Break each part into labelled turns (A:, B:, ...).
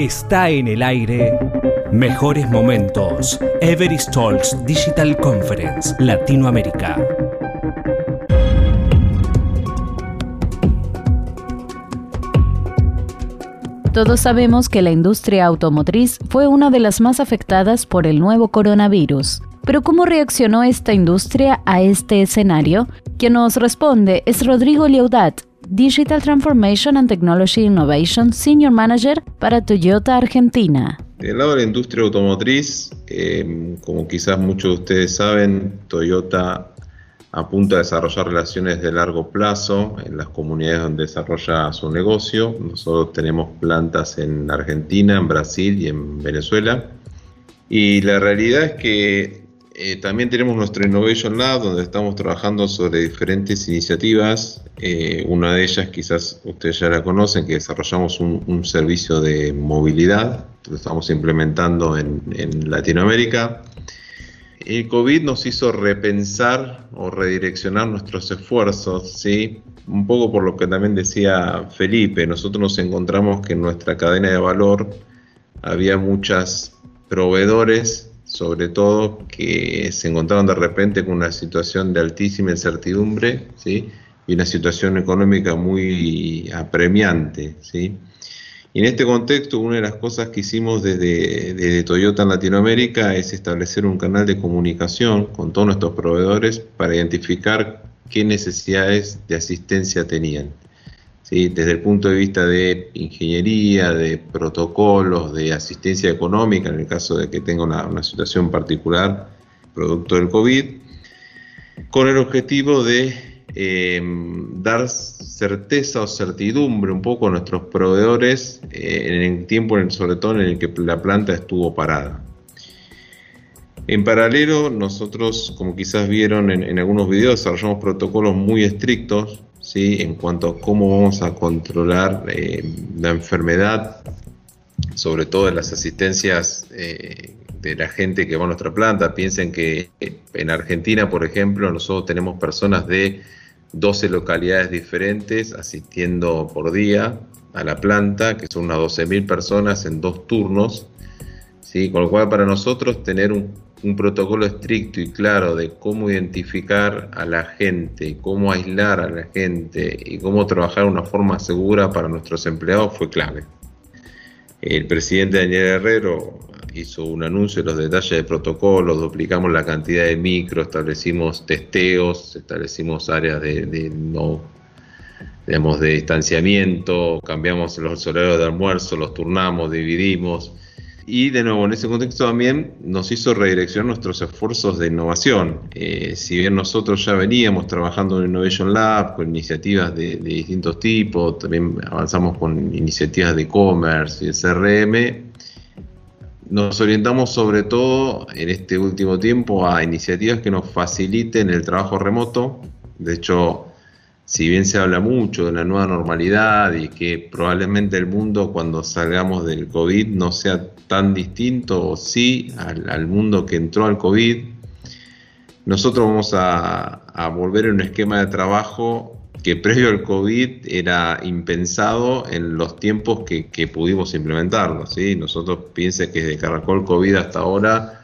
A: Está en el aire. Mejores momentos. Everest Talks Digital Conference Latinoamérica.
B: Todos sabemos que la industria automotriz fue una de las más afectadas por el nuevo coronavirus. Pero ¿cómo reaccionó esta industria a este escenario? Quien nos responde es Rodrigo Liaudat, Digital Transformation and Technology Innovation Senior Manager para Toyota Argentina.
C: Del lado de la industria automotriz, eh, como quizás muchos de ustedes saben, Toyota apunta a desarrollar relaciones de largo plazo en las comunidades donde desarrolla su negocio. Nosotros tenemos plantas en Argentina, en Brasil y en Venezuela. Y la realidad es que eh, también tenemos nuestro Innovation Lab, donde estamos trabajando sobre diferentes iniciativas. Eh, una de ellas, quizás ustedes ya la conocen, que desarrollamos un, servicio de movilidad, lo estamos implementando en, Latinoamérica. El COVID nos hizo repensar o redireccionar nuestros esfuerzos, ¿sí? un poco por lo que también decía Felipe, nosotros nos encontramos que en nuestra cadena de valor había muchos proveedores sobre todo que se encontraron de repente con una situación de altísima incertidumbre ¿sí? y una situación económica muy apremiante. ¿sí? Y en este contexto, una de las cosas que hicimos desde, desde, Toyota en Latinoamérica es establecer un canal de comunicación con todos nuestros proveedores para identificar qué necesidades de asistencia tenían desde el punto de vista de ingeniería, de protocolos, de asistencia económica, en el caso de que tenga una, situación particular producto del COVID, con el objetivo de em, dar certeza o certidumbre un poco a nuestros proveedores eh, en el tiempo, sobre todo en el que la planta estuvo parada. En paralelo, nosotros, como quizás vieron en algunos videos, desarrollamos protocolos muy estrictos ¿sí? en cuanto a cómo vamos a controlar eh, la enfermedad, sobre todo en las asistencias eh, de la gente que va a nuestra planta. Piensen que en Argentina, por ejemplo, nosotros tenemos personas de 12 localidades diferentes asistiendo por día a la planta, que son unas 12.000 personas en dos turnos. ¿sí? Con lo cual para nosotros tener un un protocolo estricto y claro de cómo identificar a la gente, cómo aislar a la gente y cómo trabajar de una forma segura para nuestros empleados fue clave. El presidente Daniel Herrero hizo un anuncio de los detalles de protocolo, duplicamos la cantidad de micro, establecimos testeos, establecimos áreas de, no digamos, de distanciamiento, cambiamos los horarios de almuerzo, los turnamos, dividimos, y de nuevo, en ese contexto también nos hizo redireccionar nuestros esfuerzos de innovación. Eh, si bien nosotros ya veníamos trabajando en Innovation Lab con iniciativas de, distintos tipos, también avanzamos con iniciativas de e-commerce y de CRM, nos orientamos sobre todo en este último tiempo a iniciativas que nos faciliten el trabajo remoto. De hecho, si bien se habla mucho de la nueva normalidad y que probablemente el mundo cuando salgamos del COVID no sea tan distinto o sí al, mundo que entró al COVID, nosotros vamos a, volver a un esquema de trabajo que previo al COVID era impensado en los tiempos que, pudimos implementarlo. ¿sí? Nosotros piensen que desde el COVID hasta ahora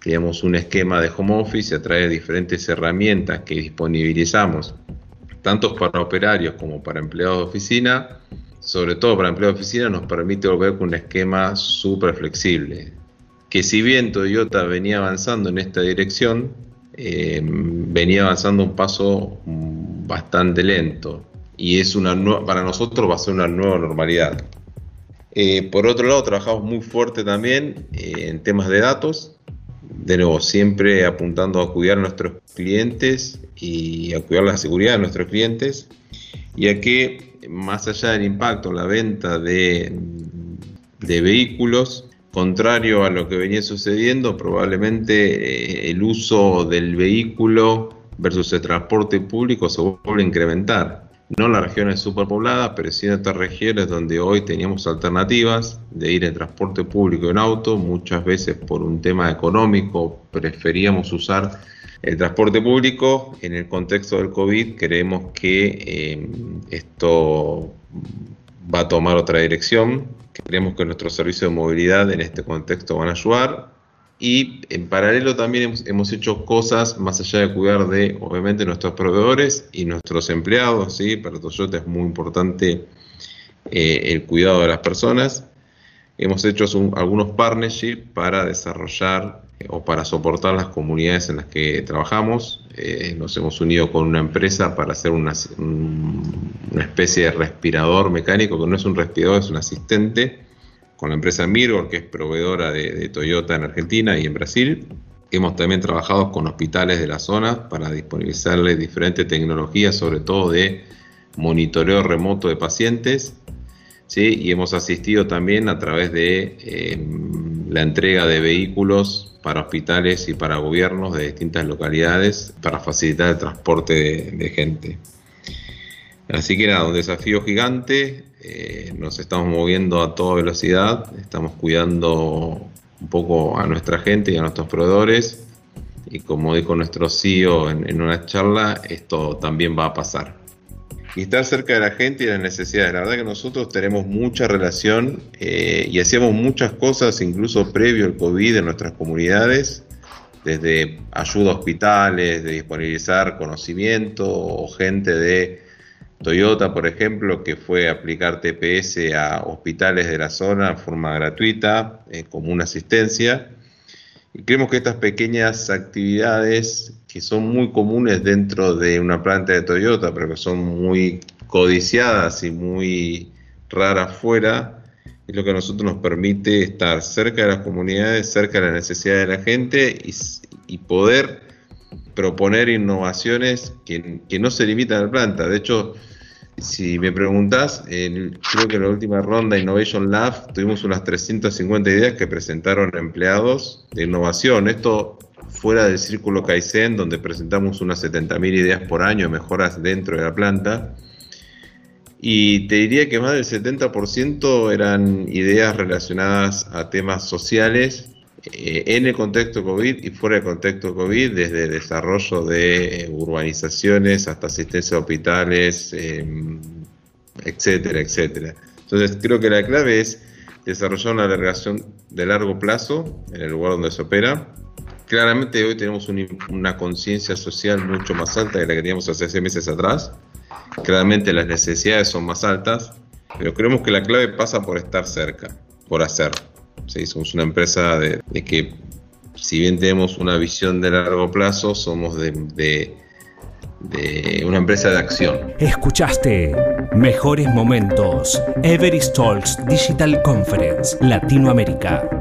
C: creamos un esquema de home office a través de diferentes herramientas que disponibilizamos tanto para operarios como para empleados de oficina, sobre todo para empleados de oficina, nos permite volver con un esquema súper flexible. Que si bien Toyota venía avanzando en esta dirección, eh, venía avanzando un paso bastante lento y es una para nosotros va a ser una nueva normalidad. Eh, por otro lado, trabajamos muy fuerte también eh, en temas de datos, de nuevo, siempre apuntando a cuidar a nuestros clientes y a cuidar la seguridad de nuestros clientes, ya que más allá del impacto la venta de, de vehículos, contrario a lo que venía sucediendo, probablemente eh, el uso del vehículo versus el transporte público se vuelve a incrementar no las regiones superpobladas, pero sí en estas regiones donde hoy teníamos alternativas de ir en transporte público en auto, muchas veces por un tema económico preferíamos usar el transporte público. En el contexto del COVID creemos que eh, esto va a tomar otra dirección, Creemos que nuestros servicios de movilidad en este contexto van a ayudar. Y en paralelo también hemos, hecho cosas más allá de cuidar de, obviamente, nuestros proveedores y nuestros empleados. ¿sí? Para Toyota es muy importante eh, el cuidado de las personas. Hemos hecho algunos partnerships para desarrollar eh, o para soportar las comunidades en las que trabajamos. Eh, nos hemos unido con una empresa para hacer una, una, especie de respirador mecánico, que no es un respirador, es un asistente, con la empresa Mirgor, que es proveedora de, Toyota en Argentina y en Brasil. Hemos también trabajado con hospitales de la zona para disponibilizarles diferentes tecnologías, sobre todo de monitoreo remoto de pacientes ¿sí? y hemos asistido también a través de em, la entrega de vehículos para hospitales y para gobiernos de distintas localidades para facilitar el transporte de, gente. Así que era un desafío gigante, eh, nos estamos moviendo a toda velocidad, estamos cuidando un poco a nuestra gente y a nuestros proveedores. Y como dijo nuestro CEO en una charla, esto también va a pasar. Y estar cerca de la gente y de las necesidades. La verdad que nosotros tenemos mucha relación eh, y hacíamos muchas cosas incluso previo al COVID en nuestras comunidades, desde ayuda a hospitales, de disponibilizar conocimiento o gente de Toyota, por ejemplo, que fue aplicar TPS a hospitales de la zona en forma gratuita, eh, como una asistencia. Y creemos que estas pequeñas actividades que son muy comunes dentro de una planta de Toyota, pero que son muy codiciadas y muy raras fuera, es lo que a nosotros nos permite estar cerca de las comunidades, cerca de la necesidad de la gente y, poder proponer innovaciones que, que, no se limitan a la planta. De hecho, si me preguntás, creo que en la última ronda Innovation Lab tuvimos unas 350 ideas que presentaron empleados de innovación. Esto fuera del círculo Kaizen, donde presentamos unas 70.000 ideas por año, mejoras dentro de la planta. Y te diría que más del 70% eran ideas relacionadas a temas sociales en el contexto COVID y fuera del contexto COVID, desde desarrollo de eh, urbanizaciones hasta asistencia a hospitales, em, etcétera, etcétera. Entonces creo que la clave es desarrollar una alargación de largo plazo en el lugar donde se opera, Claramente hoy tenemos una conciencia social mucho más alta de la que teníamos hace meses atrás. Claramente las necesidades son más altas, pero creemos que la clave pasa por estar cerca, por hacer. ¿Sí? Somos una empresa de, que, si bien tenemos una visión de largo plazo, somos de, una empresa de acción.
A: Escuchaste Mejores Momentos, Everest Talks Digital Conference, Latinoamérica.